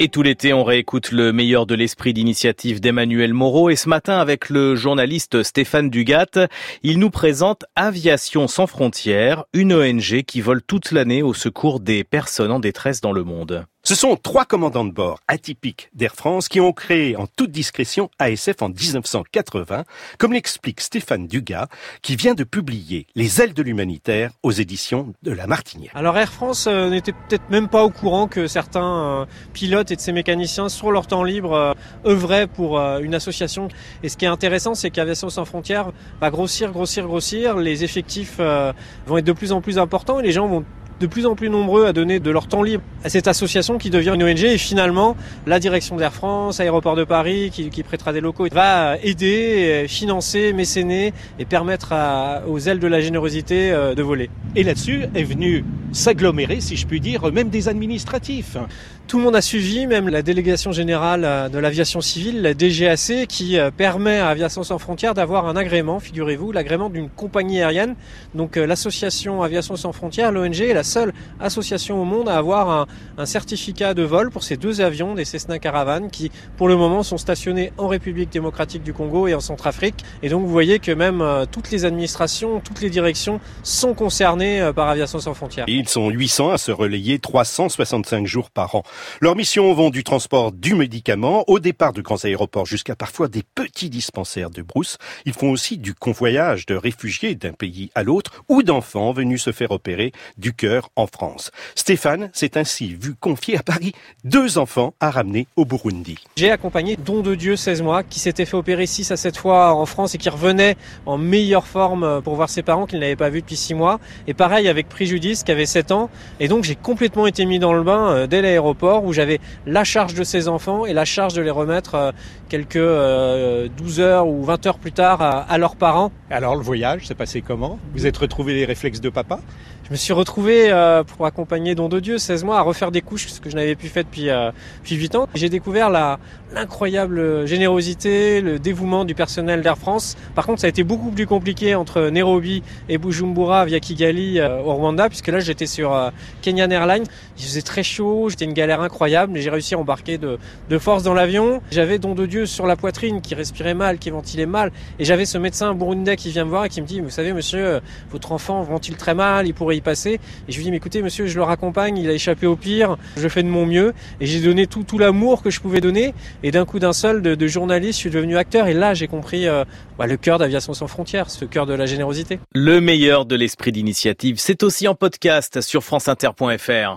Et tout l'été, on réécoute le meilleur de l'esprit d'initiative d'Emmanuel Moreau. Et ce matin, avec le journaliste Stéphane Dugat, il nous présente Aviation sans frontières, une ONG qui vole toute l'année au secours des personnes en détresse dans le monde. Ce sont trois commandants de bord atypiques d'Air France qui ont créé en toute discrétion ASF en 1980, comme l'explique Stéphane Dugas, qui vient de publier Les ailes de l'humanitaire aux éditions de La Martinière. Alors Air France euh, n'était peut-être même pas au courant que certains euh, pilotes et de ses mécaniciens, sur leur temps libre, euh, œuvraient pour une association. Et ce qui est intéressant, c'est qu'Aviation sans frontières va grossir, grossir, grossir. Les effectifs vont être de plus en plus importants et les gens vont de plus en plus nombreux à donner de leur temps libre à cette association qui devient une ONG et finalement la direction d'Air France, Aéroport de Paris qui, prêtera des locaux va aider, financer, mécéner et permettre aux ailes de la générosité euh, de voler. Et là-dessus est venu s'agglomérer, si je puis dire, même des administratifs. Tout le monde a suivi, même la délégation générale euh, de l'aviation civile, la DGAC, qui euh, permet à Aviation sans frontières d'avoir un agrément, figurez-vous, l'agrément d'une compagnie aérienne. Donc l'association Aviation sans frontières, l'ONG, est la seule association au monde à avoir un, certificat de vol pour ces deux avions, des Cessna Caravan, qui pour le moment sont stationnés en République démocratique du Congo et en Centrafrique. Et donc vous voyez que même euh, toutes les administrations, toutes les directions sont concernées euh, par Aviation sans frontières. Ils sont 800 à se relayer 365 jours par an. Leurs missions vont du transport du médicament au départ de grands aéroports jusqu'à parfois des petits dispensaires de brousse. Ils font aussi du convoyage de réfugiés d'un pays à l'autre ou d'enfants venus se faire opérer du cœur en France. Stéphane s'est ainsi vu confier à Paris deux enfants à ramener au Burundi. J'ai accompagné Don de Dieu, 16 mois, qui s'était fait opérer 6 à 7 fois en France et qui revenait en meilleure forme pour voir ses parents qu'il n'avait pas vus depuis 6 mois. Et pareil avec Préjudice qui avait 7 ans. Et donc j'ai complètement été mis dans le bain euh, dès l'aéroport où j'avais la charge de ces enfants et la charge de les remettre euh, quelques 12 euh, heures ou 20 heures plus tard à leurs parents. Alors le voyage s'est passé comment? Vous êtes retrouvé les réflexes de papa? Je me suis retrouvé euh, pour accompagner Don de Dieu 16 mois à refaire des couches, ce que je n'avais plus fait depuis, euh, depuis 8 ans. J'ai découvert la, l'incroyable générosité, le dévouement du personnel d'Air France. Par contre, ça a été beaucoup plus compliqué entre Nairobi et Bujumbura via Kigali euh, au Rwanda, puisque là j'étais sur euh, Kenyan Airlines. Il faisait très chaud, j'étais une galère incroyable, mais j'ai réussi à embarquer de, force dans l'avion. J'avais Don de Dieu sur la poitrine qui respirait mal, qui ventilait mal, et j'avais ce médecin burundais qui vient me voir et qui me dit, vous savez monsieur, votre enfant ventile très mal, il pourrait y passer. Et je lui dis, mais écoutez monsieur, je le raccompagne, il a échappé au pire, je fais de mon mieux, et j'ai donné tout, l'amour que je pouvais donner. Et d'un coup d'un seul, de, journaliste, je suis devenu acteur. Et là, j'ai compris euh, bah, le cœur d'Aviation sans frontières, ce cœur de la générosité. Le meilleur de l'esprit d'initiative, c'est aussi en podcast sur franceinter.fr.